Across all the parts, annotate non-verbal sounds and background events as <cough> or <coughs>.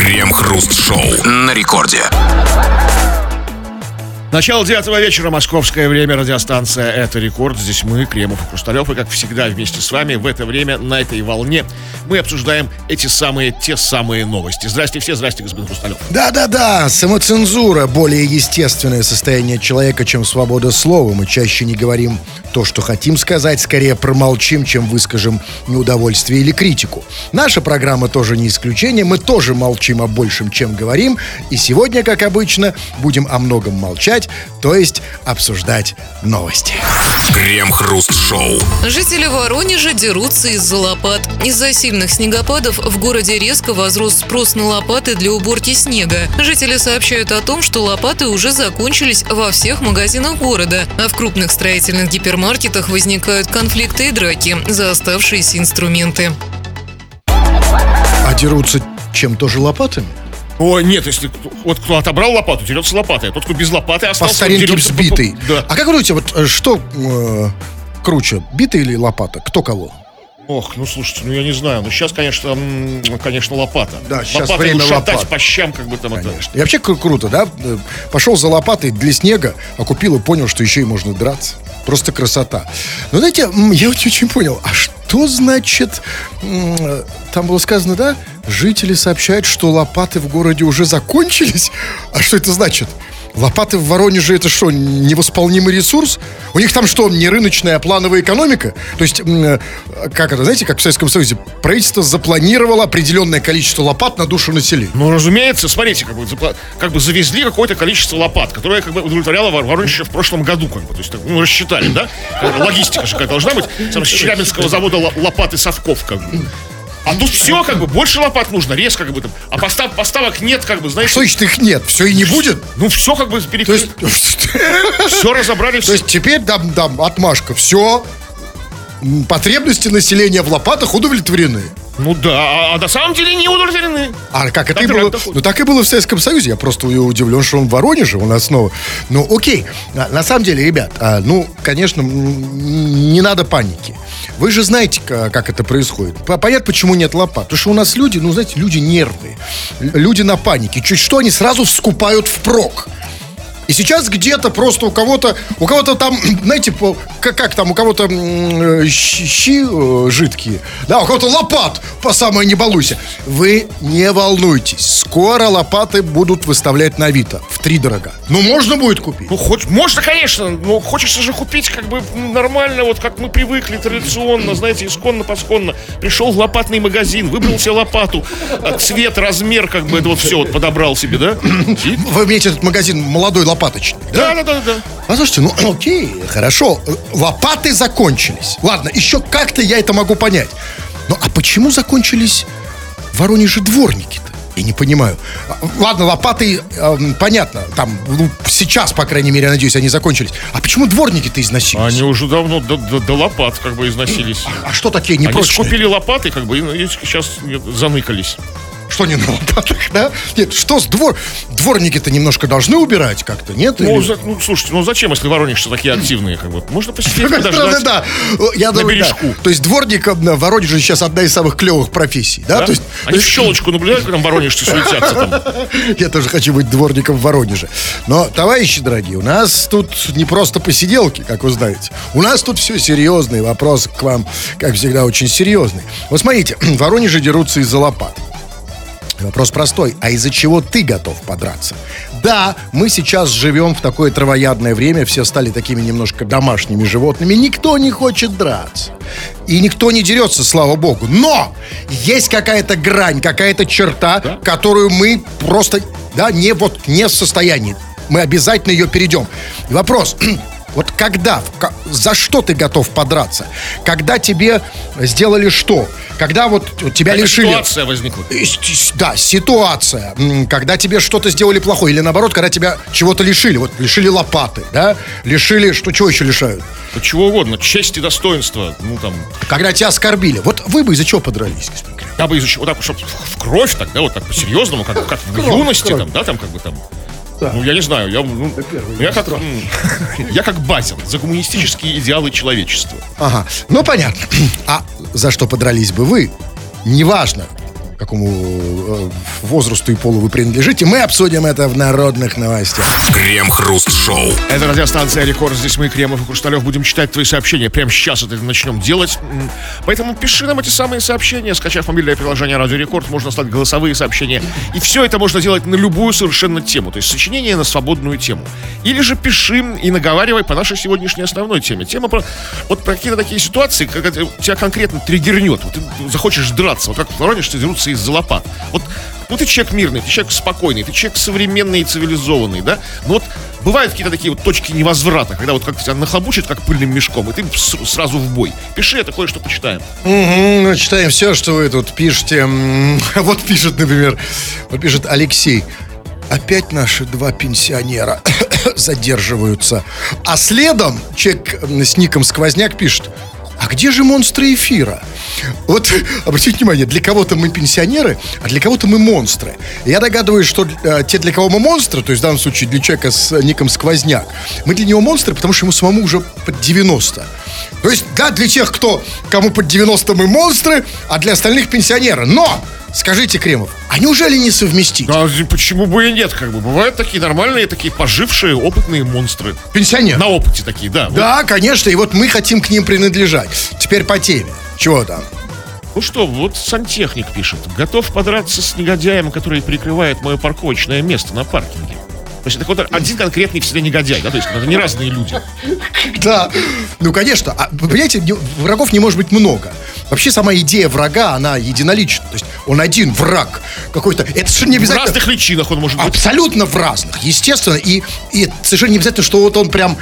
Крем-хруст-шоу на рекорде. Начало девятого вечера, московское время, радиостанция «Это рекорд». Здесь мы, Кремов и Хрусталев, и как всегда вместе с вами в это время, на этой волне, мы обсуждаем эти самые, те самые новости. Здрасте все, здрасте, господин Хрусталев. Да-да-да, самоцензура – более естественное состояние человека, чем свобода слова. Мы чаще не говорим то, что хотим сказать, скорее промолчим, чем выскажем неудовольствие или критику. Наша программа тоже не исключение, мы тоже молчим о большем, чем говорим, и сегодня, как обычно, будем о многом молчать, то есть обсуждать новости. Крем-хруст-шоу. Жители Воронежа дерутся из-за лопат. Из-за сильных снегопадов в городе резко возрос спрос на лопаты для уборки снега. Жители сообщают о том, что лопаты уже закончились во всех магазинах города, а в крупных строительных гипермаркетах возникают конфликты и драки за оставшиеся инструменты. А дерутся чем тоже лопатами? О, нет, если вот кто отобрал лопату, дерется лопатой, а тот, кто без лопаты По остался, старинке дерется по- взбитый. Да. А как вы думаете, вот э, что э, круче, битый или лопата? Кто кого? Ох, ну слушайте, ну я не знаю. Ну сейчас, конечно, м, конечно, лопата. Да, щас Лопатой время шатать лопат. по щам, как бы там это. Конечно. И вообще кру- круто, да? Э, Пошел за лопатой для снега, а купил и понял, что еще и можно драться. Просто красота. Но знаете, м, я очень понял, а что значит, там было сказано, да, жители сообщают, что лопаты в городе уже закончились? А что это значит? Лопаты в Воронеже это что, невосполнимый ресурс? У них там что, не рыночная, а плановая экономика? То есть, э, как это, знаете, как в Советском Союзе, правительство запланировало определенное количество лопат на душу населения. Ну, разумеется, смотрите, как бы, как бы завезли какое-то количество лопат, которое как бы удовлетворяло Вор- Воронеж еще в прошлом году, как бы, то есть, ну, рассчитали, да? Логистика же какая должна быть. Там, с Челябинского завода лопаты совков, как бы. А тут все, как бы, больше лопат нужно, резко, как бы там. А постав, поставок нет, как бы, знаете. Что значит их нет? Все и не будет? Ну, все, как бы, То перекрыли. есть, <laughs> Все разобрали, то есть теперь там, там отмашка. Все. Потребности населения в лопатах удовлетворены. Ну да, а, а на самом деле не удовлетворены. А как это и было? Ну, так и было в Советском Союзе. Я просто удивлен, что он в Воронеже у нас снова. Ну, окей. А, На самом деле, ребят, а, ну, конечно, не надо паники. Вы же знаете, ка- как это происходит. По- Понятно, почему нет лопат. Потому что у нас люди, ну, знаете, люди нервные. Люди на панике. Чуть что, они сразу вскупают впрок. И сейчас где-то просто у кого-то, у кого-то там, <clears throat> знаете, как, как там, у кого-то э, щи, э, жидкие, да, у кого-то лопат, по самое не балуйся. Вы не волнуйтесь, скоро лопаты будут выставлять на Авито в три дорога. Ну, можно будет купить. Ну, хоть, можно, конечно, но хочется же купить как бы м, нормально, вот как мы привыкли традиционно, знаете, исконно-посконно. Пришел в лопатный магазин, выбрал себе лопату, цвет, размер, как бы это вот все вот подобрал себе, да? Вы имеете этот магазин молодой лопаточный, да? Да, да, да, да. Послушайте, ну <clears throat> окей, хорошо. Лопаты закончились. Ладно, еще как-то я это могу понять. Ну а почему закончились в Воронеже дворники-то? Я не понимаю. А, Ладно, лопаты, эм, понятно, там, ну, сейчас, по крайней мере, я надеюсь, они закончились. А почему дворники-то износились? Они уже давно до, до- до лопат как бы износились. А что такие Они непрочные? скупили лопаты, как бы, и сейчас заныкались. Что не на лопатах, да? Нет, что с двор... Дворники-то немножко должны убирать как-то, нет? Ну, Или- за- ну, слушайте, ну зачем, если воронежцы такие активные, как бы? Можно посидеть, подождать. да. Я На думаю, да. бережку. То есть дворник в Воронеже сейчас одна из самых клевых профессий, да? да? То есть, Они в щелочку наблюдают, там воронежцы суетятся там. <laughs> Я тоже хочу быть дворником в Воронеже. Но, товарищи дорогие, у нас тут не просто посиделки, как вы знаете. У нас тут все серьезный вопрос к вам, как всегда, очень серьезный. Вот смотрите, <clears throat> в Воронеже дерутся из-за лопат. Вопрос простой. А из-за чего ты готов подраться? Да, мы сейчас живем в такое травоядное время, все стали такими немножко домашними животными. Никто не хочет драться. И никто не дерется, слава богу. Но есть какая-то грань, какая-то черта, которую мы просто, да, не вот не в состоянии. Мы обязательно ее перейдем. И вопрос. <clears throat> Вот когда, за что ты готов подраться? Когда тебе сделали что? Когда вот тебя Какая лишили... ситуация возникла. Да, ситуация. Когда тебе что-то сделали плохое, или наоборот, когда тебя чего-то лишили. Вот лишили лопаты, да? Лишили, что чего еще лишают? Да чего угодно, честь и достоинство, ну там, Когда тебя оскорбили. Вот вы бы из-за чего подрались, господин я бы изучил, вот так, чтобы в кровь так, да, вот так по-серьезному, как, как в юности там, да, там как бы там. Ну, я не знаю, я, ну, я, как, я как Базин за гуманистические идеалы человечества. Ага, ну понятно. А за что подрались бы вы? Неважно. Какому э, возрасту и полу вы принадлежите, мы обсудим это в народных новостях. Крем-хруст-шоу. Это радиостанция Рекорд. Здесь мы, Кремов и Хрусталев, будем читать твои сообщения. Прямо сейчас это начнем делать. Поэтому пиши нам эти самые сообщения. Скачав мобильное приложение Радио Рекорд, можно слать голосовые сообщения. И все это можно делать на любую совершенно тему. То есть сочинение на свободную тему. Или же пиши и наговаривай по нашей сегодняшней основной теме. Тема про вот про какие-то такие ситуации, это тебя конкретно триггернет. Вот ты захочешь драться. Вот как в Воронеже дерутся из-за лопат. Вот ну, ты человек мирный, ты человек спокойный, ты человек современный и цивилизованный, да? Но вот бывают какие-то такие вот точки невозврата, когда вот как тебя нахлобучит, как пыльным мешком, и ты сразу в бой. Пиши, это кое-что почитаем. Ну, читаем все, что вы тут пишете. <laughs> Вот пишет, например, вот пишет Алексей. Опять наши два пенсионера <coughs> задерживаются. А следом человек с ником Сквозняк пишет. А где же монстры эфира? Вот <laughs> обратите внимание, для кого-то мы пенсионеры, а для кого-то мы монстры. Я догадываюсь, что э, те, для кого мы монстры, то есть в данном случае для человека с ником Сквозняк, мы для него монстры, потому что ему самому уже под 90. То есть, да, для тех, кто, кому под 90 мы монстры, а для остальных пенсионеры. Но, скажите, Кремов, а неужели не совместить? А почему бы и нет, как бы. Бывают такие нормальные, такие пожившие, опытные монстры. Пенсионер. На опыте такие, да. Вот. Да, конечно, и вот мы хотим к ним принадлежать. Теперь по теме. Чего там? Ну что, вот сантехник пишет. Готов подраться с негодяем, который перекрывает мое парковочное место на паркинге. То есть это вот один конкретный всегда негодяй, да, то есть это не разные люди. Да, ну, конечно. А, понимаете, врагов не может быть много. Вообще сама идея врага, она единолична. То есть он один враг какой-то. Это совершенно не В обязательно... разных личинах он может быть. Абсолютно в разных, естественно. И, и совершенно не обязательно, что вот он прям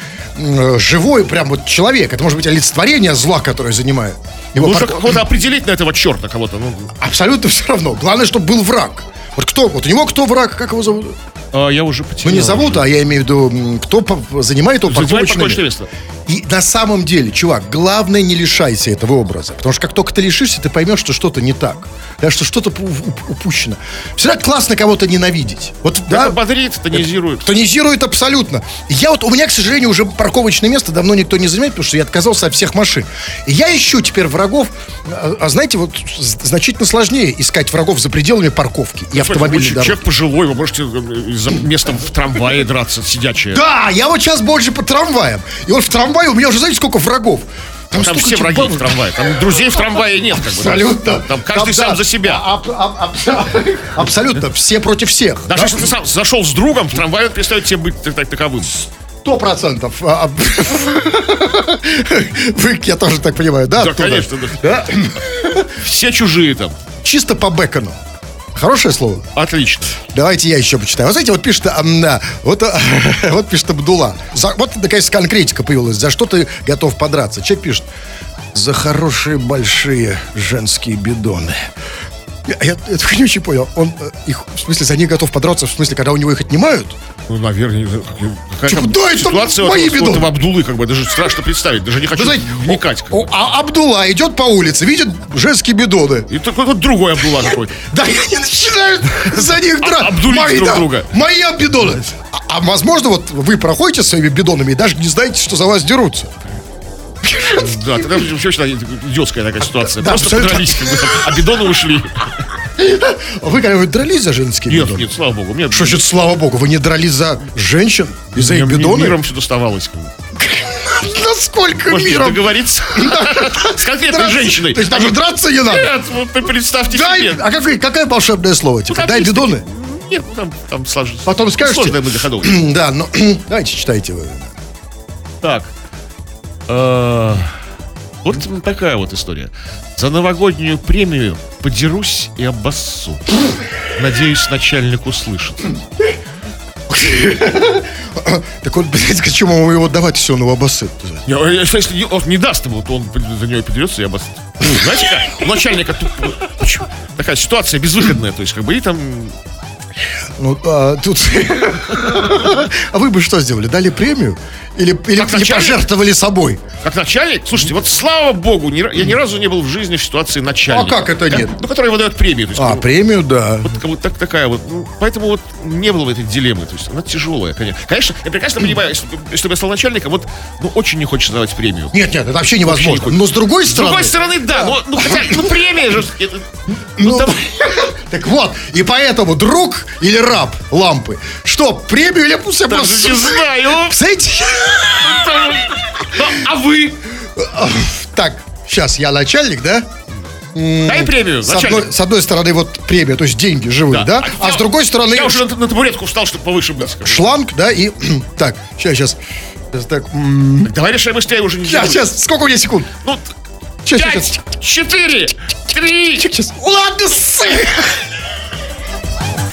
живой, прям вот человек. Это может быть олицетворение зла, которое занимает. Его Нужно парк- кого-то определить на этого черта кого-то. Ну, Абсолютно все равно. Главное, чтобы был враг. Вот кто? Вот у него кто враг? Как его зовут? а, я уже Ну, потерял. не зовут, а я имею в виду, кто занимает его парковочное место. И на самом деле, чувак, главное не лишайся этого образа. Потому что как только ты лишишься, ты поймешь, что что-то не так. Да, что что-то пу- уп- упущено. Всегда классно кого-то ненавидеть. Вот, да, Это бодрит, тонизирует. Тонизирует абсолютно. Я вот, у меня, к сожалению, уже парковочное место давно никто не занимает, потому что я отказался от всех машин. И я ищу теперь врагов, а, а знаете, вот значительно сложнее искать врагов за пределами парковки и автомобильной дороги. Человек пожилой, вы можете э, за местом в трамвае драться, сидячее. Да, я вот сейчас больше по трамваям. И вот в трамвае у меня уже, знаете, сколько врагов? Там, столько все враги в трамвае. Там друзей в трамвае нет, как бы. да. Абсолютно. Там, там каждый Там, сам да, за себя. а- аб- аб- аб- Абсолютно. Все против всех. Даже Да? если ты сам зашел с другом в трамвай, он перестает тебе быть так- так- таковым. Сто процентов. А, а, Вы, я тоже так понимаю, да? Да, оттуда? конечно. Да? Все чужие там. Чисто по Бекону. Хорошее слово? Отлично. Давайте я еще почитаю. Вот знаете, вот пишет, да, вот, а, <laughs> вот пишет Абдула. За, вот такая конкретика появилась. За что ты готов подраться? Человек пишет, за хорошие большие женские бидоны. Я, я это не очень понял. Он э, их, в смысле, за них готов подраться, в смысле, когда у него их отнимают? Ну, наверное, знаю, как- какая Типа, там да, это ситуация мои вот, вот этого Абдулы, как бы, даже страшно представить, даже не хочу Вы знаете, вникать. как о- бы. а Абдула идет по улице, видит женские бидоны. И такой вот другой Абдула какой-то. <laughs> Да, и они начинают за них драться. А, обдурить Мои, друг да, друга. Мои бидоны. А, а возможно, вот вы проходите своими бидонами и даже не знаете, что за вас дерутся. Да, тогда вообще идиотская такая ситуация. Просто подрались, а бидоны ушли. А Вы когда-нибудь дрались за женские Нет, бидоны? нет, слава богу. Мне, Что значит, слава богу, вы не дрались за женщин и за их бидоны? миром все доставалось. Насколько <laughs> Может, миром? договориться <laughs> с конкретной женщиной. То есть даже драться не надо? Нет, представьте себе. а какое, волшебное слово? Типа, дай бидоны? Нет, ну там, там сложно. Потом скажете? Сложная многоходовая. <clears throat> Да, ну, <clears throat> давайте читайте вы. Так. Э, Вот такая вот история. За новогоднюю премию подерусь и обоссу. Надеюсь, начальник услышит. Так вот, блядь, к чему ему его давать, если он его обоссыт? Не, а Если не- он не даст ему, то он за нее подерется и обоссет. Ну, знаете как? У начальника такая ситуация безвыходная. То есть, как бы, и там Ну, а, тут... <laughs> А вы бы что сделали? Дали премию? Или, или, Как или пожертвовали собой? Как начальник? Слушайте, вот слава богу, ни я ни разу не был в жизни в ситуации начальника. А как это нет? Ну, который выдает премию. То есть, А, ну, премию, да. Вот, как вот так, такая вот. ну, поэтому вот не было этой дилеммы. То есть она тяжелая, конечно. Конечно, я прекрасно понимаю, если, если бы я стал начальником, вот ну, очень не хочется давать премию. Нет, нет, это вообще Вообще невозможно. не хочется. Но с другой С стороны... другой стороны, да, но ну, хотя, ну премия же. ну, Ну, там- <laughs> так вот, и поэтому друг или раб лампы, что, премию или пусть я даже просто... не знаю. Знаете, А вы? так, сейчас я начальник, да? Дай премию, С одной, с одной стороны, вот премия, то есть деньги живые, да? А я- с другой стороны, Я уже на, на табуретку встал, чтобы повыше быть. шланг, да, и... <clears throat> так, сейчас, сейчас. Сейчас, так, м, Давай решай быстрее, уже не сейчас, сейчас, сколько у меня секунд? Ну, Сейчас, сейчас, пять, четыре, три. сейчас. Ладно, сы-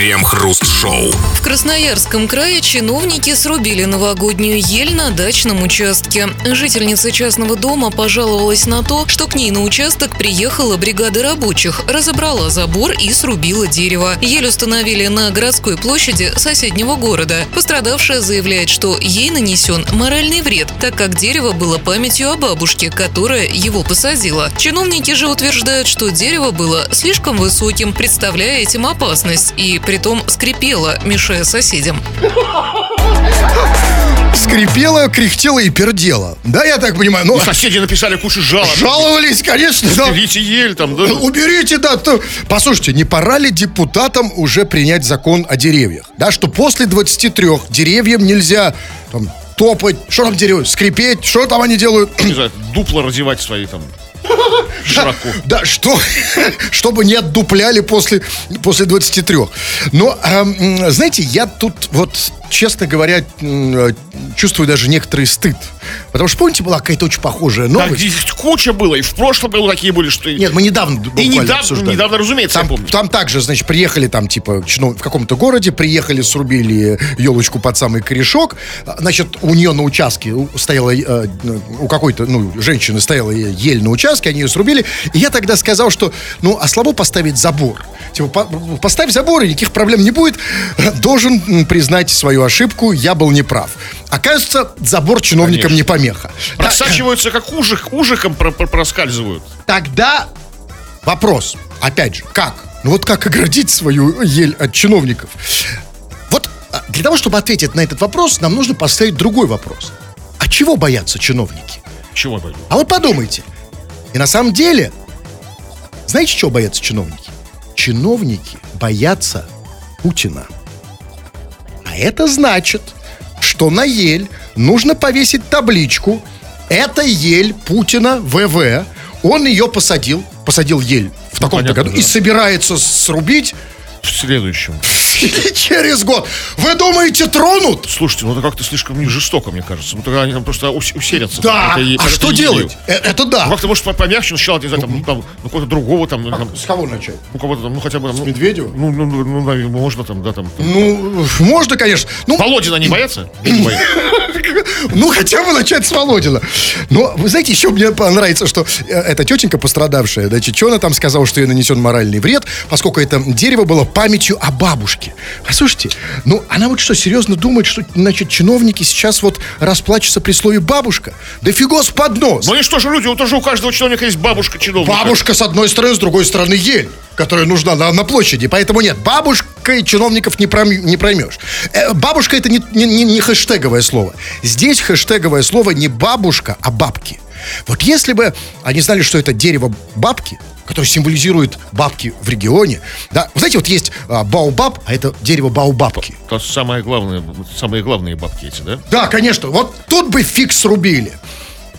Крем-хруст-шоу. В Красноярском крае чиновники срубили новогоднюю ель на дачном участке. Жительница частного дома пожаловалась на то, что к ней на участок приехала бригада рабочих, разобрала забор и срубила дерево. Ель установили на городской площади соседнего города. Пострадавшая заявляет, что ей нанесен моральный вред, так как дерево было памятью о бабушке, которая его посадила. Чиновники же утверждают, что дерево было слишком высоким, представляя этим опасность, и притом скрипело, мешая соседям. Скрипела, кряхтела и пердела. Да, я так понимаю? Ну, И соседи написали кучу жалоб. жаловались, конечно, да. Берите ель там, да? Уберите, да. то- Послушайте, не пора ли депутатам уже принять закон о деревьях? Да, что после 23 деревьям нельзя там, топать, что там деревья, скрипеть, что там они делают? Не знаю, дупло разевать свои там <laughs> широко. <laughs> Да, что, <laughs> чтобы не отдупляли после, после 23. Но, эм, знаете, я тут вот, честно говоря, э, чувствую даже некоторый стыд. Потому что, помните, была какая-то очень похожая Да, новость? здесь куча было, и в прошлом году такие были, что... Нет, мы недавно и недавно, обсуждали. недавно, разумеется, я Там, помню. там также, значит, приехали там, типа, чинов- в каком-то городе, приехали, срубили елочку под самый корешок. Значит, у нее на участке стояла, э, у какой-то, ну, женщины стояла ель на участке, они ее срубили. И я тогда сказал, что, ну, а слабо поставить забор. Типа, по- поставь забор, и никаких проблем не будет. Должен признать свою ошибку, я был неправ. Оказывается, забор чиновникам Конечно. не помеха. Просачиваются, как ужик, ужиком про- про- проскальзывают. Тогда вопрос, опять же, как? Ну вот как оградить свою ель от чиновников? Вот а, для того, чтобы ответить на этот вопрос, нам нужно поставить другой вопрос. А чего боятся чиновники? Чего я боюсь? А вот подумайте. И на самом деле, знаете, чего боятся чиновники? Чиновники боятся Путина. А это значит, что на ель нужно повесить табличку «Это ель Путина ВВ». Он ее посадил, посадил ель в таком-то понятно, году да. и собирается срубить В следующем. <laughs> через год. Вы думаете, тронут? Слушайте, ну это как-то слишком не жестоко, мне кажется. Ну тогда они там просто ус- усерятся. Да. Это и- А это что и делать? Э, Это Ну, да. как-то, может, по- помягче сначала, не знаю, там, ну, там, ну, какого-то другого там, ну, там, С кого начать? ну, кого-то там, ну, хотя бы там, ну, Медведева? Ну, ну, ну, ну, наверное, можно там, да, там. там. Ну, можно, конечно. Ну, Володина не боятся? <clears throat> Не боятся. Ну, хотя бы начать с Володина. Но, вы знаете, еще мне понравится, что э, эта тетенька пострадавшая, значит, что она там сказала, что ей нанесен моральный вред, поскольку это дерево было памятью о бабушке. Послушайте, ну, она вот что, серьезно думает, что, значит, чиновники сейчас вот расплачутся при слове «бабушка»? Да фигос под нос! Ну и что же люди, вот тоже у каждого чиновника есть бабушка чиновника. Бабушка с одной стороны, с другой стороны ель, которая нужна на, на площади. Поэтому нет, бабушкой чиновников не, пром- не проймешь. Э, бабушка это не, не- не- не хэштеговое слово. Здесь хэштеговое слово не бабушка, а бабки. Вот если бы они знали, что это дерево бабки, которое символизирует бабки в регионе, да, вы знаете, вот есть а, баобаб, а это дерево баобабки. Это самое главное, самые главные бабки эти, да? Да, конечно. Вот тут бы фиг срубили.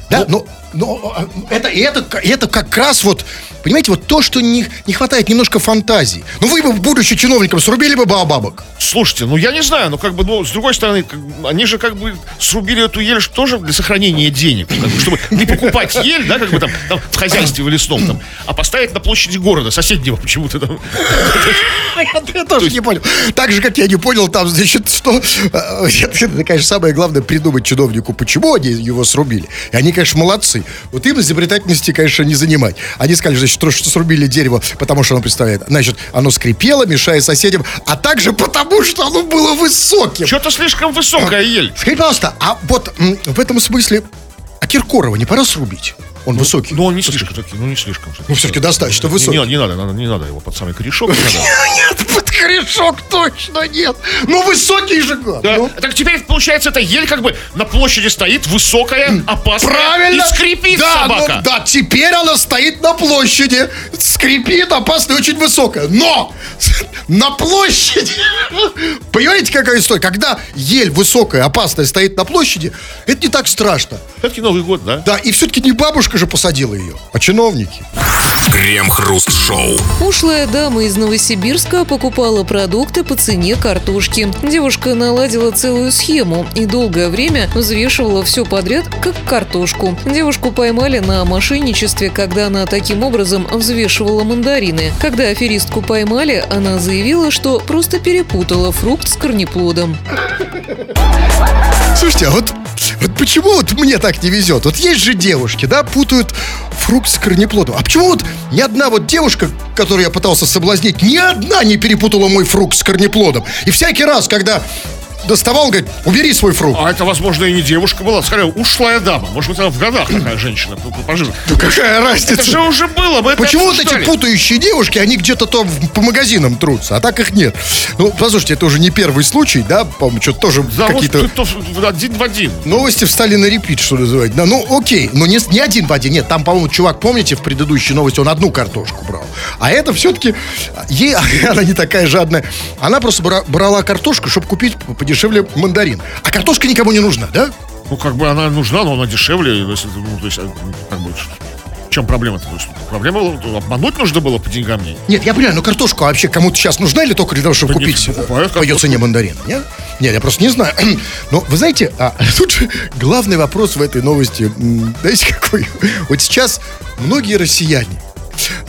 Да, но, но а, это, это, это как раз вот, понимаете, вот то, что не, не хватает немножко фантазии. Ну вы бы, будучи чиновником, срубили бы баобабок. Слушайте, ну я не знаю, ну как бы, ну, с другой стороны, как они же как бы срубили эту ель тоже для сохранения денег, как бы, чтобы не покупать ель, да, как бы там, там в хозяйстве в лесном там, а поставить на площади города, соседнего почему-то там. <laughs> Я тоже не понял. Так же, как я не понял, там, значит, что... э, <laughs> Это, конечно, самое главное придумать чиновнику, почему они его срубили. И они, конечно, молодцы. Лопатой, вот им изобретательности, конечно, не занимать. Они сказали, значит, что срубили дерево, потому что оно представляет, значит, оно скрипело, мешая соседям, а также потому, что оно было высоким. Что-то слишком высокая ель. Скажите, пожалуйста, а вот в этом смысле, а Киркорова не пора срубить? Он высокий. Ну, он не слишком таки, ну не слишком. Ну, все-таки достаточно Не, высокий. не, не надо, надо, не надо его под самый корешок. не. <laughs> Нет, под корешок точно нет. Ну, высокий же гад. Да. Ну, Так теперь, получается, эта ель как бы на площади стоит, высокая, опасная. Правильно. И скрипит да, собака. ну, да, теперь она стоит на площади. Скрипит, опасно, очень высокая. Но на площади. <laughs> Понимаете, какая история? Когда ель высокая, опасная стоит на площади, это не так страшно. Все-таки Новый год, да? Да, и все-таки не бабушка же посадила ее, а чиновники. Крем-хруст-шоу. Ушлая дама из Новосибирска покупала продукты по цене картошки. Девушка наладила целую схему и долгое время взвешивала все подряд, как картошку. Девушку поймали на мошенничестве, когда она таким образом взвешивала мандарины. Когда аферистку поймали, она заявила, что просто перепутала фрукт с корнеплодом. Слушайте, а вот, вот почему вот мне так не везет? Вот есть же девушки, да, путают фрукт с корнеплодом. А почему вот ни одна вот девушка, которую я пытался соблазнить, ни одна не перепутала мой фрукт с корнеплодом? И всякий раз, когда доставал, говорит, убери свой фрукт. А это, возможно, и не девушка была, скорее, ушлая дама. Может быть, она в годах такая женщина по- по- пожиже. Ну какая Это разница? же уже было, мы это Почему вот эти путающие девушки, они где-то там по магазинам трутся, а так их нет? Ну, послушайте, это уже не первый случай, да, по-моему, что-то тоже Да, какие-то... вот один в один. Новости встали на репит, что называется. Да, ну, окей, но не, не один в один. Нет, там, по-моему, чувак, помните, в предыдущей новости он одну картошку брал. А это все-таки, ей, <laughs> она не такая жадная. Она просто бра- брала картошку, чтобы купить подешевле мандарин. А картошка никому не нужна, да? Ну, как бы она нужна, но она дешевле. то есть, ну, то есть, э, как бы, в чем проблема-то? Проблема обмануть нужно было по деньгам мне. Нет, я понимаю, но картошка вообще кому-то сейчас нужна или только для того, чтобы Да купить нет, э, покупают по ее картошку. цене мандарина? Нет? Нет, я просто не знаю. <clears throat> Но вы знаете, а, <laughs> тут же главный вопрос в этой новости, знаете какой? <laughs> Вот сейчас многие россияне,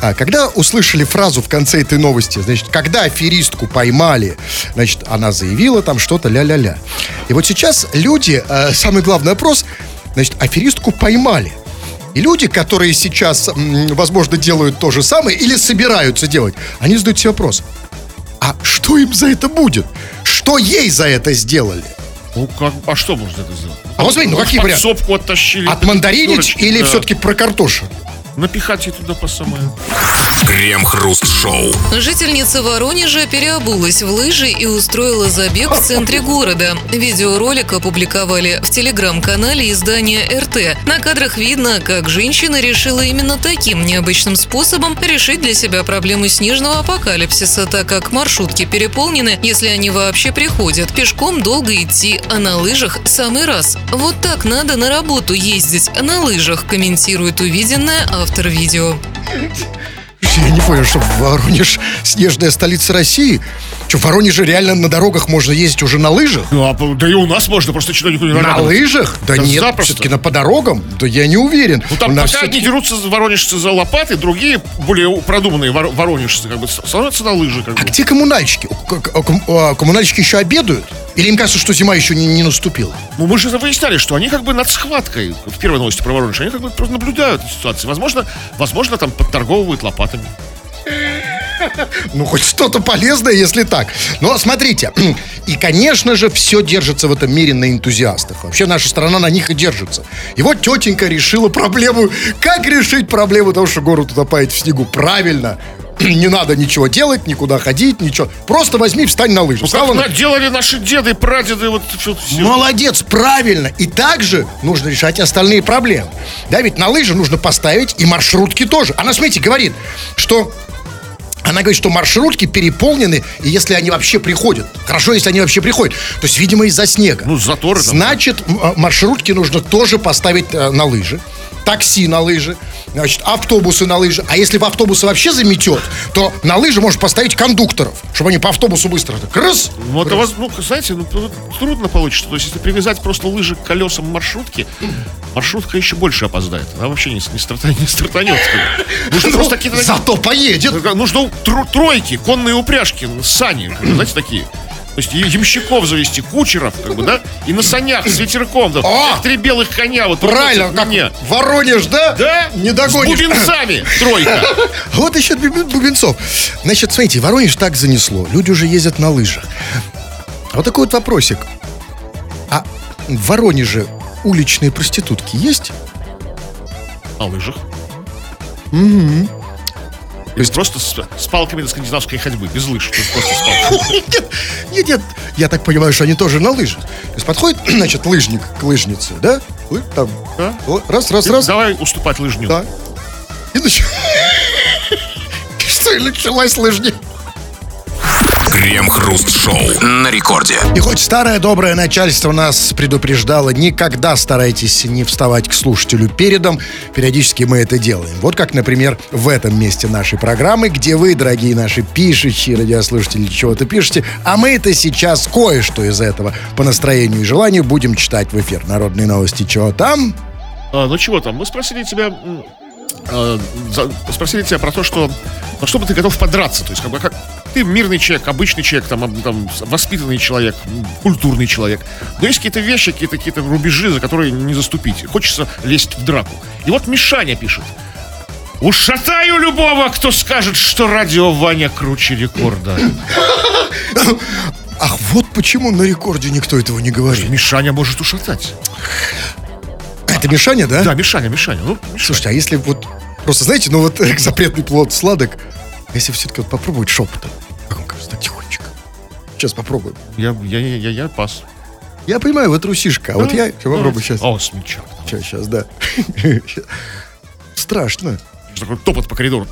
а, когда услышали фразу в конце этой новости, значит, когда аферистку поймали, значит, она заявила там что-то ля-ля-ля. И вот сейчас люди, э, самый главный вопрос, значит, аферистку поймали. И люди, которые сейчас, возможно, делают то же самое или собираются делать, они задают себе вопрос, а что им за это будет? Что ей за это сделали? Ну, как, а что можно это сделать? А вот смотри, ну какие в варианты? подсобку оттащили. От мандаринить или да. все-таки про картошу? Напихать ей туда по самое. Крем-хруст-шоу. Жительница Воронежа переобулась в лыжи и устроила забег в центре города. Видеоролик опубликовали в телеграм-канале издания РТ. На кадрах видно, как женщина решила именно таким необычным способом решить для себя проблему снежного апокалипсиса, так как маршрутки переполнены, если они вообще приходят. Пешком долго идти, а на лыжах самый раз. Вот так надо на работу ездить, на лыжах, комментирует увиденное автор видео. Я не понял, что Воронеж снежная столица России? Что, в Воронеже реально на дорогах можно ездить уже на лыжах? Ну, а, да и у нас можно, просто чиновнику не На лыжах? Да, Да нет, все-таки на по дорогам? Да я не уверен. Ну, там У пока одни дерутся воронежцы за лопаты, другие, более продуманные вор- воронежцы, как бы, становятся на лыжи, как А бы. где коммунальщики? Ком- а, Коммунальщики еще обедают? Или им кажется, что зима еще не, не наступила? Ну, мы же выясняли, что они как бы над схваткой, в первой новости про Воронеж, они как бы просто наблюдают ситуацию. Возможно, возможно, там подторговывают лопатами. <laughs> Ну, хоть что-то полезное, если так. Но смотрите, <clears throat> и, конечно же, все держится в этом мире на энтузиастах. Вообще наша страна на них и держится. И вот тетенька решила проблему. Как решить проблему того, что город утопает в снегу? Правильно. <clears throat> Не надо ничего делать, никуда ходить, ничего. Просто возьми, встань на лыжи. Ну, Встала как на- делали наши деды, прадеды, вот все. Молодец, правильно. И также нужно решать остальные проблемы. Да, ведь на лыжи нужно поставить и маршрутки тоже. Она, смотрите, говорит, что она говорит, что маршрутки переполнены, и если они вообще приходят. Хорошо, если они вообще приходят. То есть, видимо, из-за снега. Ну, заторы там. Значит, а, маршрутки нужно тоже поставить э, на лыжи. Такси на лыжи, значит, автобусы на лыжи. А если в автобусы вообще заметет, то на лыжи можно поставить кондукторов, чтобы они по автобусу быстро так раз. Ну, это, воз- ну, знаете, ну, трудно получится. То есть, если привязать просто лыжи к колесам маршрутки, маршрутка еще больше опоздает. Она вообще не, не, старта- не стартанет. <laughs> Нужно Ну, просто зато поедет. Нужно тру- тройки, конные упряжки, сани, знаете, такие. То есть ямщиков завести, кучеров, как бы, да? И на санях с ветерком, да, О! как три белых коня. Вот Правильно, как мне. Воронеж, да? Да? Не С догонишь. бубенцами тройка. <laughs> Вот еще Бубен- Бубенцов. Значит, смотрите, Воронеж так занесло. Люди уже ездят на лыжах. А Вот такой вот вопросик. А в Воронеже уличные проститутки есть? На лыжах. Угу. Просто с, с палками на скандинавской ходьбы, без лыж. То есть просто с палками. <laughs> Нет, нет, нет. Я так понимаю, что они тоже на лыжах. То есть подходит, <clears throat> значит, лыжник к лыжнице, да? Там, Да. раз, раз, раз. Давай уступать лыжню. Да. И нач- <laughs> Что и началась лыжня. Крем-хруст-шоу на рекорде. И хоть старое доброе начальство нас предупреждало, никогда старайтесь не вставать к слушателю передом, периодически мы это делаем. Вот как, например, в этом месте нашей программы, где вы, дорогие наши пишущие радиослушатели, чего-то пишете, а мы это сейчас кое-что из этого по настроению и желанию будем читать в эфир. Народные новости, чего там? А, ну чего там? Мы спросили тебя, за- спросили тебя про то, что на что бы ты готов подраться. То есть, как бы как ты мирный человек, обычный человек, там, там, воспитанный человек, культурный человек. Но есть какие-то вещи, какие-то какие рубежи, за которые не заступить. Хочется лезть в драку. И вот Мишаня пишет. Ушатаю любого, кто скажет, что радио Ваня круче рекорда. <coughs> Ах, вот почему на рекорде никто этого не говорит. Мишаня может ушатать. Это Мишаня, да? Да, Мишаня, Мишаня. Ну, Мишаня. Слушайте, а если вот... Просто, знаете, ну вот <laughs> запретный плод сладок, а если все-таки вот попробовать шепотом, как он кажется, тихонечко. Сейчас попробуем. я, я, я, я, я пас. Я понимаю, вы трусишка, а вот я попробую сейчас. О, смельчак. Сейчас, сейчас, да. <laughs> Страшно. Что Такой топот по коридору.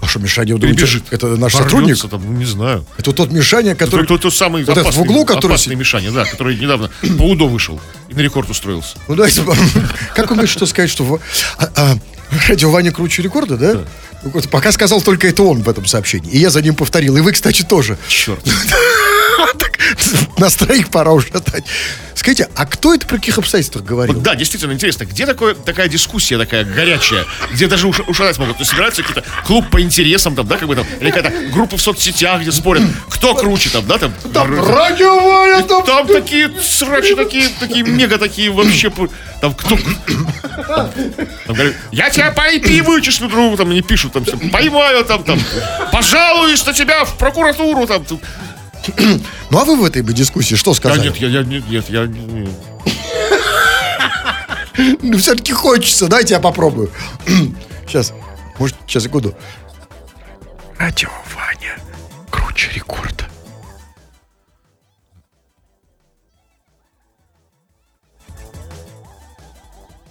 А что, Мишаня, вы думаете, Перебежит. это наш сотрудник? там, ну, не знаю. Это тот Мишаня, который... Который... Тот, самый Вот этот в опасный, углу, который опасный Мишаня, да, который недавно по УДО вышел и на рекорд устроился. Ну, давайте... <laughs> Как говорит, что сказать, что... а, а, Радио Ваня круче рекорда, да? Вот Пока сказал только это он в этом сообщении. И я за ним повторил. И вы, кстати, тоже. Черт. <laughs> <laughs> Нас троих пора ушатать. Скажите, а кто это при каких обстоятельствах говорил? Вот, да, действительно интересно, где такое, такая дискуссия такая горячая, где даже уш- ушатать могут? То есть собирается какие-то клуб по интересам, там, да, как бы там, или какая-то группа в соцсетях, где спорят, кто круче там, да, там. Радио Ваня там... Там такие срачи, такие, такие мега такие вообще. Там кто. Там, <coughs> там говорят, я тебя по IP вычислю, другу, там не пишут, там всем, поймаю, там, там, пожалуюсь на тебя в прокуратуру, там. тут. <clears throat> Ну, а вы в этой бы дискуссии что Да сказали? нет, я, я, нет, нет, я, не- <laughs> Ну, все-таки хочется. Дайте я попробую. <clears throat> Сейчас. Может, сейчас, секунду. Радио Ваня. Круче рекорда.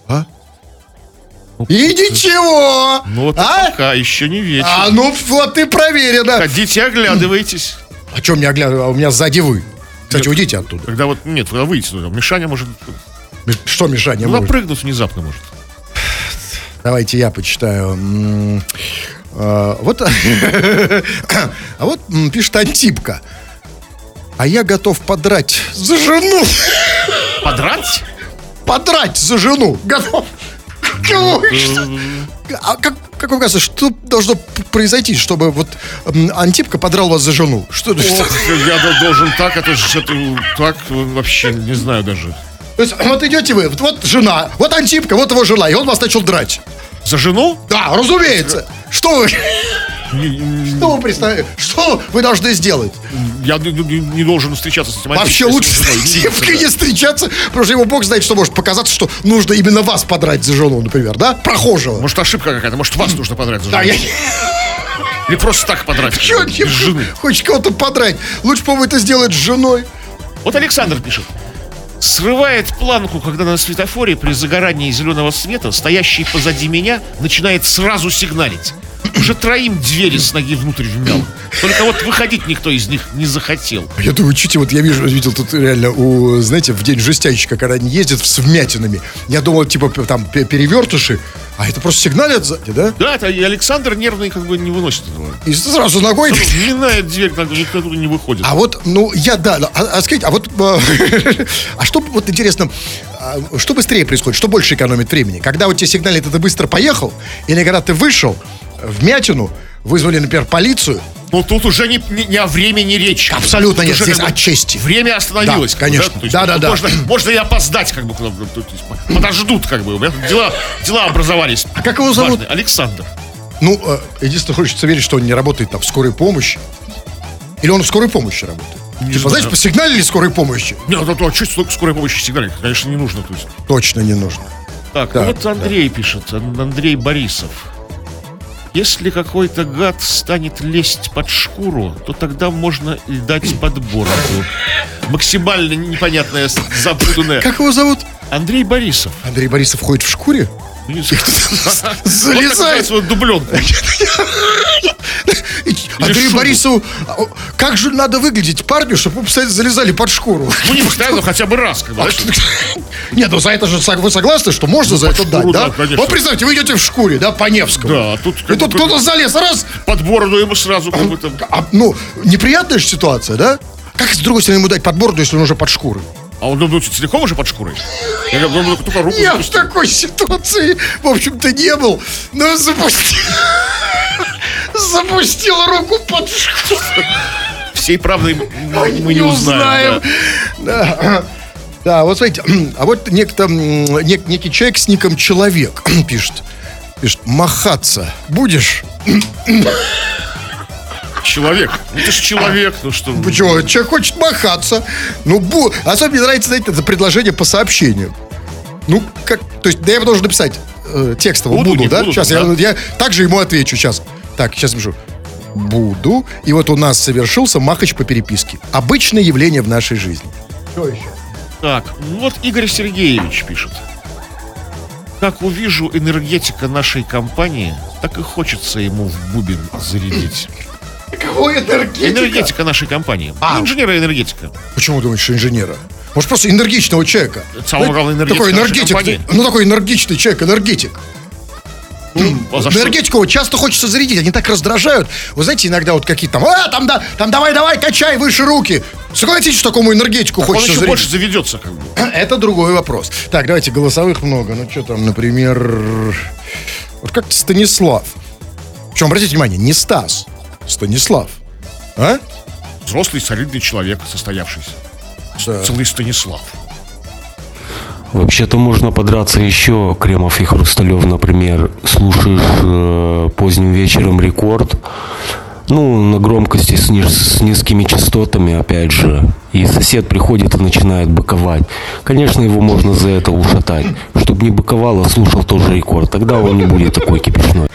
А? И ничего! ну вот а? пока еще не вечер. А, ну вот ты проверено. Ходите, оглядывайтесь. А что мне оглядываю? А у меня сзади вы. Кстати, Нет. уйдите оттуда. Когда вот, нет, когда выйдете туда, Мишаня может, Что, Мишаня, ну, может? напрыгнуть внезапно может. Давайте я почитаю. А, Вот, <laughs> а вот м, пишет Антипка. А я готов подрать за жену. Подрать? Подрать за жену. Готов. Кого? А как, как вам кажется, что должно произойти, чтобы вот Антипка подрал вас за жену? Что, что- Ох, я до- должен так, это же это, так э, вообще не знаю даже. То есть, вот идете вы, вот, вот жена, вот Антипка, вот его жена, и он вас начал драть. За жену? Да, разумеется. Что вы, что вы представляете? Что вы должны сделать? Я не, не- не должен встречаться с этим Вообще лучше с его Да. не встречаться, потому что ему бог знает, что может показаться, что нужно именно вас подрать за жену, например, да? Прохожего. Может, ошибка какая-то, может, вас нужно подрать за Да, жену. я Или просто так подрать. Без жены. хочешь кого-то подрать. Лучше, по-моему, это сделать с женой. Вот Александр пишет. Срывает планку, когда на светофоре при загорании зеленого света стоящий позади меня начинает сразу сигналить. Уже троим двери с ноги внутрь вмял. Только вот выходить никто из них не захотел. Я думаю, чуть вот я вижу, видел тут реально, у, знаете, в день жестящика, когда они ездят с вмятинами. Я думал, типа, там пе- перевертыши, а это просто сигналят сзади, да? Да, это Александр нервный как бы не выносит этого. И сразу ногой. Минает дверь, так никто туда не выходит. А вот, ну, я, да, а, а скажите, а вот, э, <laughs> а что, вот интересно, а, что быстрее происходит, что больше экономит времени? Когда вот тебе сигналит, это быстро поехал, или когда ты вышел в мятину, вызвали, например, полицию, Ну, тут уже не, не, не о времени речь. Абсолютно Тут нет, здесь как бы о чести. Время остановилось. Да, конечно. То есть, Да, да, тут да. Можно, можно и опоздать, как бы. тут, Подождут, как бы. Дела, дела образовались. А как его зовут? Важные. Александр. Ну, э, единственное, хочется верить, что он не работает там в скорой помощи. Или он в скорой помощи работает. типа, знаю. знаешь, посигналили скорой помощи? Нет, ну, то, чуть скорой помощи сигналить, конечно, не нужно. То есть. Точно не нужно. Так, ну вот Андрей пишет, Ан- Андрей Борисов. Если какой-то гад станет лезть под шкуру, то тогда можно и дать под бороду. Максимально непонятная, с- запутанная. Как его зовут? Андрей Борисов. Андрей Борисов ходит в шкуре? Ну, не знаю. Вот Залезает. такая вот дубленка. И <laughs> Андрей шубу. Борисову, а, о, как же надо выглядеть парню, чтобы вы залезали под шкуру? Ну, не постоянно, но хотя бы раз. <laughs> Нет, ну за это же вы согласны, что можно за под это дать, да? да, конечно. Вот представьте, вы идете в шкуре, да, по Невскому. Да, а тут И тут кто-то залез, раз, под бороду ему сразу как бы там... а, ну, неприятная же ситуация, да? Как с другой стороны ему дать под бороду, если он уже под шкурой? А он думает, целиком уже под шкурой? Я говорю, ну, только руку Я в запустил. такой ситуации, в общем-то, не был, но запустил... Запустил руку под шкуру. Всей правды мы мы не узнаем. да. Да. Да, вот смотрите, а вот некто, нек- некий человек с ником Человек <clears throat> пишет. Пишет, махаться будешь? <clears throat> Человек. Ну, ты же человек, ну что... Почему? Человек хочет махаться. Ну, бу... Особенно мне нравится, знаете, это предложение по сообщению. Ну, как, то есть, да я должен написать э, текстово Буду, буду, да? буду, сейчас да. Я, я также ему отвечу сейчас. Так, сейчас пишу. Буду. И вот у нас совершился махач по переписке. Обычное явление в нашей жизни. Что еще? Так, вот Игорь Сергеевич пишет. Как увижу энергетика нашей компании, так и хочется ему в бубен зарядить. Кого энергетика? Энергетика нашей компании. А. Инженера энергетика. Почему думаешь, что инженера? Может, просто энергичного человека. Самое главное, энергетик Такой энергетик. Ну, такой энергичный человек, энергетик. А за что? Энергетику вот часто хочется зарядить, они так раздражают. Вы знаете, иногда вот какие-то там, а, там, да, там давай, давай, качай выше руки. Согласитесь, что такому энергетику Он хочется еще зарядить? больше заведется, как бы. <clears throat> Это другой вопрос. Так, давайте, голосовых много. Ну, что там, например... Вот как Станислав. Причем, обратите внимание, не Стас. Станислав. А? Взрослый, солидный человек, состоявшийся. Да. Целый Станислав. Вообще-то можно подраться еще, Кремов и Хрусталев, например, слушаешь э, поздним вечером рекорд, ну, на громкости с, низ- с низкими частотами, опять же, и сосед приходит и начинает быковать. Конечно, его можно за это ушатать. Чтобы не быковал, а слушал тоже рекорд. Тогда он не будет такой кипишной.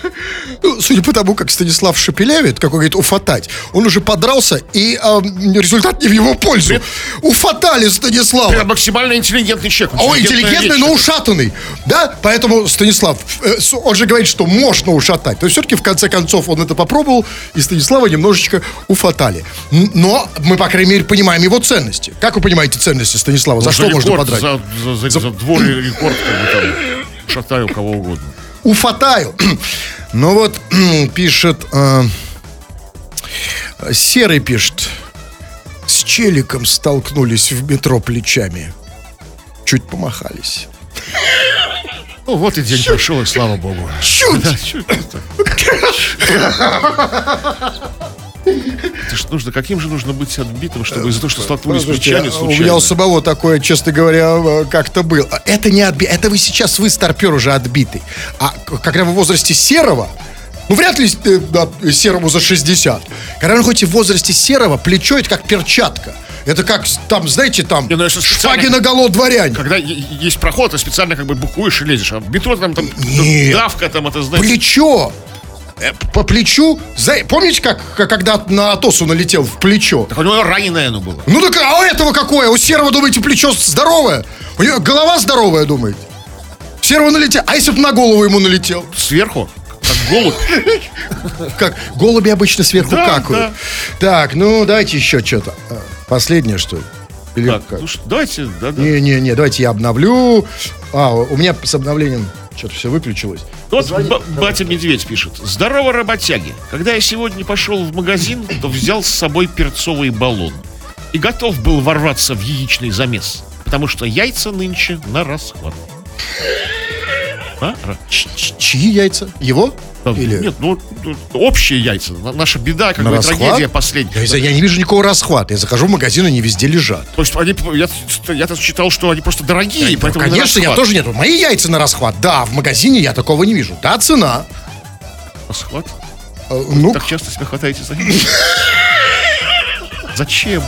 Ну, судя по тому, как Станислав шепелявит, как он говорит, уфатать, он уже подрался, и а, результат не в его пользу. Уфатали Станислава. Прям максимально интеллигентный человек. О, интеллигентный, речь. но ушатанный. Да? Поэтому, Станислав, э, он же говорит, что можно ушатать. То есть, все-таки, в конце концов, он это попробовал, и Станислава немножечко уфатали. Но мы, по крайней мере, понимаем его ценности. Как вы понимаете ценности Станислава? За За что можно рекорд, подрать? За, за, за, за двор и рекорд, как бы там, шатаю кого угодно. Уфатаю. <clears throat> Ну вот, <clears throat> пишет... э, Серый пишет. С челиком столкнулись в метро плечами. Чуть помахались. Ну, вот и день прошел, и слава богу. Чуть! Да, чуть <laughs> это. Ж нужно, каким же нужно быть отбитым, чтобы из-за того, что столкнулись Слушайте, плечами а у случайно? меня у самого такое, честно говоря, э, как-то было. А Это не отби... Это вы сейчас, вы старпер уже отбитый. А когда вы в возрасте серого, ну, вряд ли э, да, серому за 60. Когда вы находите в возрасте серого, плечо это как перчатка. Это как, там, знаете, там, Не, ну, шпаги наголо дворянь. Когда есть проход, ты специально как бы букуешь и лезешь. А в метро там, там Нет. давка там, это знаете. Плечо. Э, По плечу. За- Помните, как, когда на Атосу налетел в плечо? Так у него раненое оно было. Ну так, а у этого какое? У серого, думаете, плечо здоровое? У него голова здоровая, думаете? Серого налетел. А если бы на голову ему налетел? Сверху, как голубь. Как голуби обычно сверху какают. Так, ну давайте еще что-то. А, Последнее, что ли? Или Так, как? ну давайте, да, да. Не-не-не, давайте я обновлю. А, у меня с обновлением что-то все выключилось. Вот ба- батя Медведь пишет. Здорово, работяги. Когда я сегодня пошел в магазин, то взял с собой перцовый баллон. И готов был ворваться в яичный замес. Потому что яйца нынче на расхват. А? Ра- Ч- ч- Чьи яйца? Его? Или- Нет, ну, ну, общие яйца. На- Наша беда, как На бы, расхват? трагедия последняя. Я, я не вижу никакого расхвата. Я захожу в магазин, они везде лежат. То есть они, я, я читал, что они просто дорогие, поэтому на Конечно, я тоже нет. Мои яйца на расхват. Да, в магазине я такого не вижу. Да, цена. Расхват? Э, Ну, Так часто себя хватаете за <laughs> Зачем?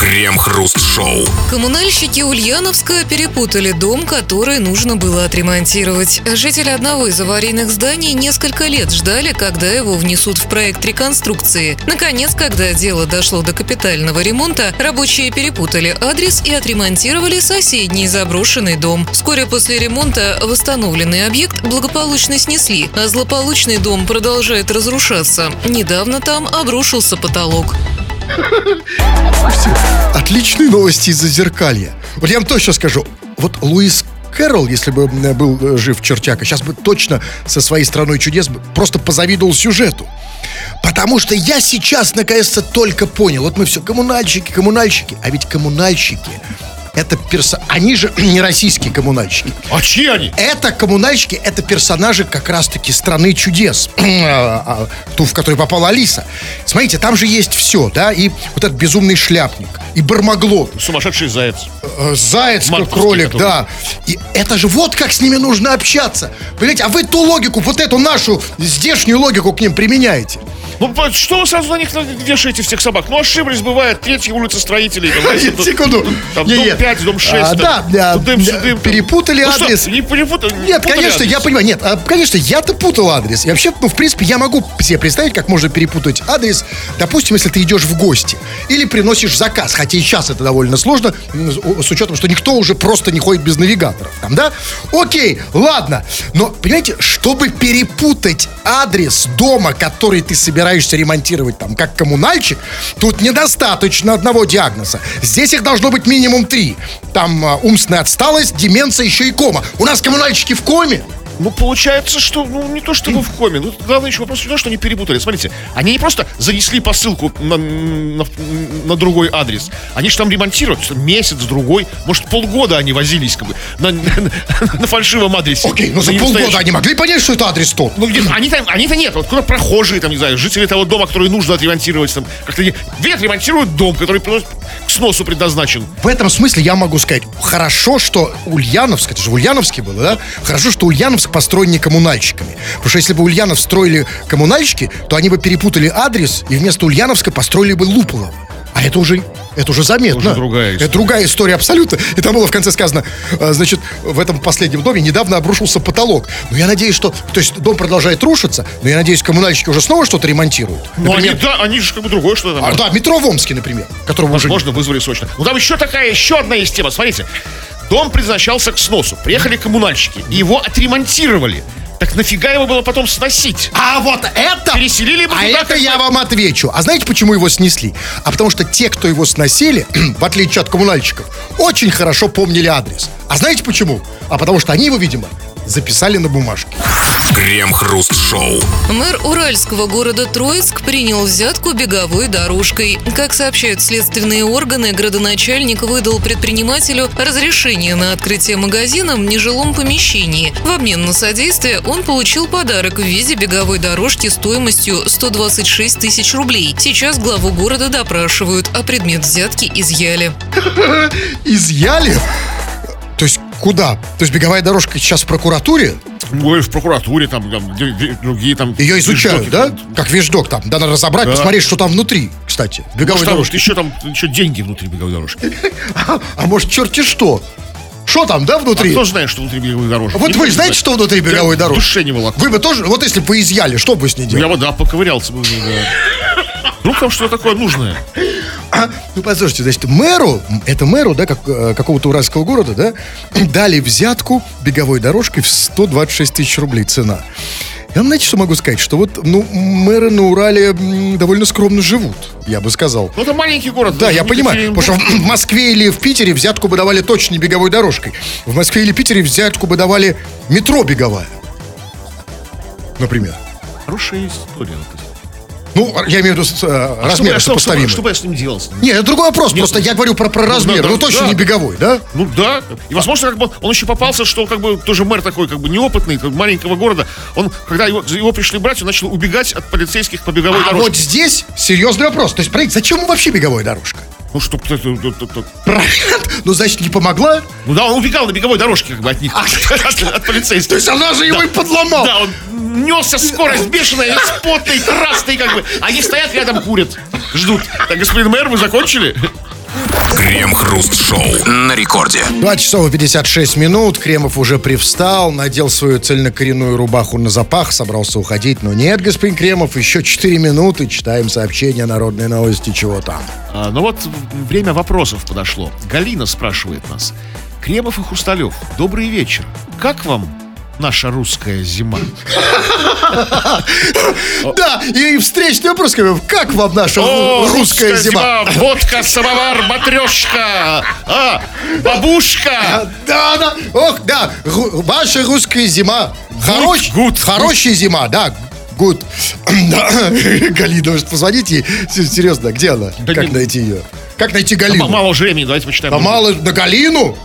Крем-хруст-шоу. Коммунальщики Ульяновска перепутали дом, который нужно было отремонтировать. Жители одного из аварийных зданий несколько лет ждали, когда его внесут в проект реконструкции. Наконец, когда дело дошло до капитального ремонта, рабочие перепутали адрес и отремонтировали соседний заброшенный дом. Вскоре после ремонта восстановленный объект благополучно снесли, а злополучный дом продолжает разрушаться. Недавно там обрушился потолок. Отличные новости из Зазеркалья. Вот я вам точно скажу. Вот Луис Кэрролл, если бы м, был э, жив чертяка, сейчас бы точно со своей страной чудес просто позавидовал сюжету. Потому что я сейчас, наконец-то, только понял. Вот мы все коммунальщики, коммунальщики. А ведь коммунальщики это перса... Они же <clears throat> не российские коммунальщики. А чьи они? Это коммунальщики, это персонажи как раз-таки страны чудес, <clears throat> А, а, ту, в которой попала Алиса. Смотрите, там же есть все, да, и вот этот безумный шляпник, и Бармаглот, Сумасшедший заяц. э, заяц, Марковский, кролик, который. да. И это же вот как с ними нужно общаться. Понимаете, а вы ту логику, вот эту нашу здешнюю логику к ним применяете. Ну, что вы сразу на них вешаете всех собак? Ну, ошиблись, бывает. Третья улица строителей. Там, <laughs> Секунду. Там дом нет. 5, дом 6. А, да, там. перепутали Ну адрес. не перепутали. Нет, конечно, я понимаю. Нет, а, конечно, я-то путал адрес. И вообще, ну, в принципе, я могу себе представить, как можно перепутать адрес. Допустим, если ты идешь в гости или приносишь заказ. Хотя и сейчас это довольно сложно, с учетом, что никто уже просто не ходит без навигаторов. Там, да? Окей, ладно. Но, понимаете, чтобы перепутать адрес дома, который ты собираешься ремонтировать там, как коммунальщик, тут недостаточно одного диагноза. Здесь их должно быть минимум три. Там а, умственная отсталость, деменция, еще и кома. У нас коммунальщики в коме. Ну, получается, что, ну, не то чтобы в коме. Ну, главное еще вопрос в том, что они перепутали. Смотрите, они не просто занесли посылку на, на, на другой адрес. Они же там ремонтируют. что Месяц, другой. Может, полгода они возились как бы на, <laughs> на, на фальшивом адресе. Окей, ну за полгода настоящем. они могли понять, что это адрес тот. Ну, где, они там, они-то нет. Вот куда прохожие, там, не знаю, жители того дома, который нужно отремонтировать, там, как-то не... Видят, ремонтируют дом, который к сносу предназначен. В этом смысле я могу сказать, хорошо, что Ульяновск, это же в Ульяновске было, да? Хорошо, что Ульяновск построен не коммунальщиками. Потому что если бы Ульянов строили коммунальщики, то они бы перепутали адрес и вместо Ульяновска построили бы Луполово. А это уже, это уже заметно. Уже другая история. Это другая история абсолютно. И там было в конце сказано, э, значит, в этом последнем доме недавно обрушился потолок. Но я надеюсь, что... То есть дом продолжает рушиться, но я надеюсь, коммунальщики уже снова что-то ремонтируют. Ну, они, да, они же как бы другое что-то а, да, метро в Омске, например, которого уже... Возможно, вызвали срочно. Ну, там еще такая, еще одна есть тема. Смотрите, дом предназначался к сносу. Приехали коммунальщики, и его отремонтировали. Так нафига его было потом сносить? А вот это... Переселили бы А это как я вам отвечу. А знаете, почему его снесли? А потому что те, кто его сносили, <clears throat> в отличие от коммунальщиков, очень хорошо помнили адрес. А знаете почему? А потому что они его, видимо, записали на бумажке. Крем-хруст-шоу. Мэр уральского города Троицк принял взятку беговой дорожкой. Как сообщают следственные органы, градоначальник выдал предпринимателю разрешение на открытие магазина в нежилом помещении. В обмен на содействие он получил подарок в виде беговой дорожки стоимостью 126 тысяч рублей. Сейчас главу города допрашивают, а предмет взятки изъяли. <laughs> Изъяли? Куда? То есть беговая дорожка сейчас в прокуратуре? Ой, в прокуратуре, там, там, другие там... Ее изучают, вещдоки, да? там. Как вещдок там. Да, надо разобрать, Да. посмотреть, что там внутри, кстати. Беговой Может, там дорожке. еще там еще деньги внутри беговой дорожки. <laughs> А может, черти что? Что там, да, А внутри? кто знает, что внутри беговой дорожки? Вот Не вы знаете, знать. что внутри беговой Я дорожки? душе не волоку. Вы бы тоже, вот если бы изъяли, что бы с ней делали? Я бы, да, поковырялся бы. да. <laughs> Вдруг там что-то такое нужное. Ну, послушайте, значит, мэру, это мэру, да, как, э, какого-то уральского города, да, <clears throat> дали взятку беговой дорожкой в 126 тысяч рублей цена. Я вам знаете, что могу сказать? Что вот, ну, мэры на Урале довольно скромно живут, я бы сказал. Ну, это маленький город. Да, я понимаю, потому что в Москве или в Питере взятку бы давали точно не беговой дорожкой. В Москве или Питере взятку бы давали метро беговая. Например. Хорошая история. Ну, я имею в виду э, А что я- что- что- сопоставимые. Что бы я с ним делал? Нет, это другой вопрос. Просто я говорю про, про размер. да, Ну, точно да. не беговой, да? Ну да. И возможно, как бы он еще попался, что как бы тоже мэр такой, как бы неопытный, как бы маленького города. Он, когда его, его пришли брать, он начал убегать от полицейских по беговой А дорожке. вот здесь серьезный вопрос. То есть, смотрите, зачем вообще беговая дорожка? Ну что, Правильно? <laughs> Ну, значит, не помогла? ну да, он убегал на беговой дорожке как бы от них, А, <laughs> от полицейских. То есть она же его и подломала. Да, он несся скорость бешеная, весь потный, красный, как бы. А они стоят рядом, курят, ждут. Так, господин мэр, вы закончили? Крем-хруст-шоу на рекорде. 2 часов и 56 минут. Кремов уже привстал, надел свою цельнокоренную рубаху на запах, собрался уходить. Но нет, господин Кремов, еще 4 минуты. Читаем сообщения народной новости, чего там. А, ну вот время вопросов подошло. Галина спрашивает нас. Кремов и Хрусталев, добрый вечер. Как вам наша русская зима? <laughs> Да, и встречный вопрос. Как вам наша русская зима? Водка, самовар, матрешка, а, бабушка. Да, да. Ох, да. Ваша русская зима. Хорош, хорошая зима, да. Гуд. <clears throat> <laughs> Галина, может, позвонить ей? Серьезно, где она? Да как не- найти ее? Как найти Галину? Мало времени, давайте почитаем. А мало на Галину?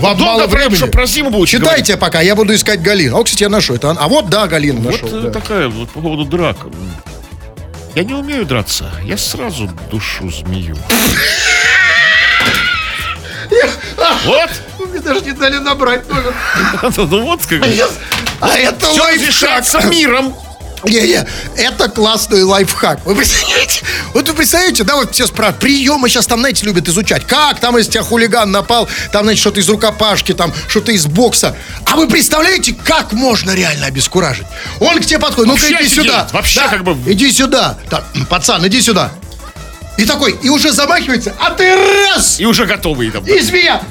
Вам Долго мало прям, времени. что про зиму будете Читайте пока, я буду искать Галину. О, кстати, я нашел. Это, а вот, да, Галина Вот нашел. э, да. такая вот по поводу драк. Я не умею драться. Я сразу душу змею. Вот. Мне даже не дали набрать номер. <laughs> Ну вот как бы. А это лайфхак. миром. Не-не, это классный лайфхак. Вы представляете? Вот вы представляете, да, вот все спрашивают, приемы сейчас там, знаете, любят изучать. Как там, если тебя хулиган напал, там, знаете, что-то из рукопашки, там, что-то из бокса. А вы представляете, как можно реально обескуражить? Он к тебе подходит, ну-ка иди сюда. офигеть, вообще Да, как бы- Иди сюда. Так, пацан, иди сюда. И такой, и уже замахивается, а ты раз! И уже готовый там. И змея!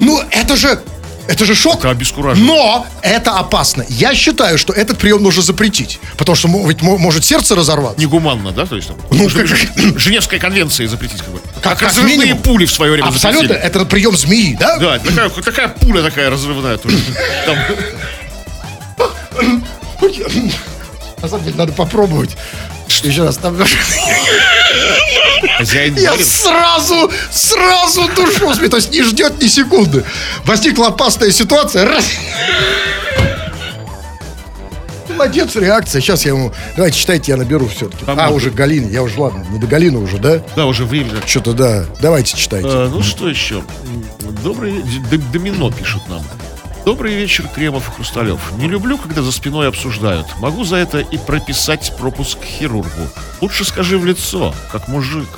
Ну, это же... Это же шок. Это обескураживает. Но это опасно. Я считаю, что этот прием нужно запретить. Потому что ведь мо- может сердце разорваться. Негуманно, да? То есть там. Ну, как- Ж- Женевской конвенции запретить как бы. Как, как разрывные минимум. пули в свое время Абсолютно. запретили. Это прием змеи, да? Да, такая, такая пуля такая разрывная тоже. На самом деле, надо попробовать. Еще раз. Там... <laughs> хозяин Я сразу, сразу душу. То есть не ждет ни секунды. Возникла опасная ситуация. Раз. Молодец, реакция. Сейчас я ему... Давайте читайте, я наберу все-таки. А, уже Галина. Я уже, ладно, не до Галины уже, да? Да, уже время. Что-то, да. Давайте читайте. А, ну что еще? Добрый Домино пишет нам. Добрый вечер, Кремов и Хрусталев. Не люблю, когда за спиной обсуждают. Могу за это и прописать пропуск к хирургу. Лучше скажи в лицо, как мужик.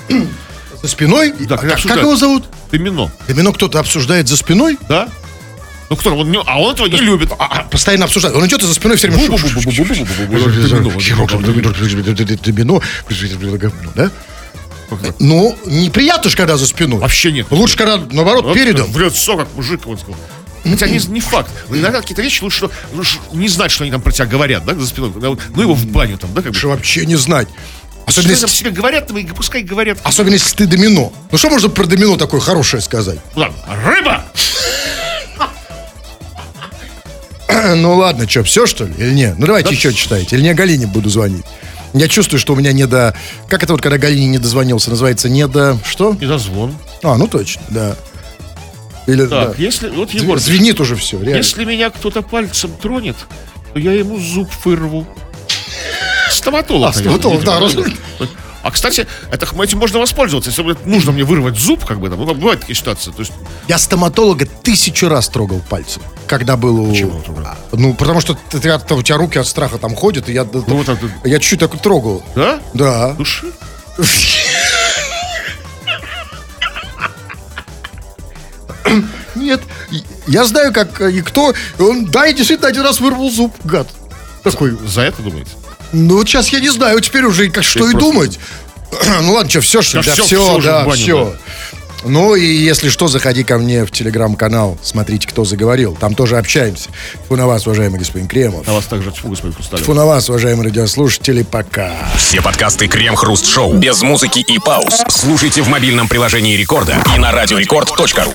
За спиной? Да, А как, как его зовут? Домино, Домино кто-то обсуждает за спиной? да? Ну кто? Он а он этого не любит. А, а, постоянно обсуждает. Он идет и за спиной все время... Домино. Да? Ну, неприятно же, когда за спиной. Вообще нет. Лучше, когда, наоборот, Вот передом. В лицо, как мужик, он сказал. Хотя не, не факт. Иногда какие-то вещи лучше что- лучше не знать, что они там про тебя говорят, да, за спиной. Ну его в баню там, да, как бы. Лучше вообще не знать. Что Особенно, если, себе говорят, и пускай говорят. особенно если ты домино. Ну, что можно про домино такое хорошее сказать? Ладно, рыба! Ну, ладно, что, все, что ли? Или нет? Ну, давайте Да. еще читайте. Или не Галине буду звонить. Я чувствую, что у меня не до... Как это вот, когда Галине не дозвонился, называется не до... Что? И дозвон. А, ну точно, да. Или, Так, да. если... Вот, Егор, Звенит уже все, реально. если меня кто-то пальцем тронет, то я ему зуб вырву. Стоматолог, А, наверное, стоматолог, да, раз- А, кстати, это, этим можно воспользоваться. Если нужно мне вырвать зуб, как бы, там, ну, бывают такие ситуации. То есть, Я стоматолога тысячу раз трогал пальцем, когда был. Почему? А, Ну, потому что ты, ты- у тебя руки от страха там ходят, и я, Ну, вот так вот. я чуть-чуть так трогал. да? Да. Души? <laughs> Нет, я знаю, как э, и кто. Он, да, и действительно один раз вырвал зуб, гад. Такой. За это думаете? Ну, вот сейчас я не знаю, теперь уже как что и думать. <clears throat> Ну ладно, что, все, что ли? Да все, да, баню, все. Ну и если что, заходи ко мне в телеграм-канал, смотрите, кто заговорил. Там тоже общаемся. Фу на вас, уважаемый господин Кремов. На вас также тьфу, господин Хрусталев. Фу на вас, уважаемые радиослушатели, пока. Все подкасты Крем-хруст шоу без музыки и пауз. Слушайте в мобильном приложении Рекорда и на радиорекорд.ру.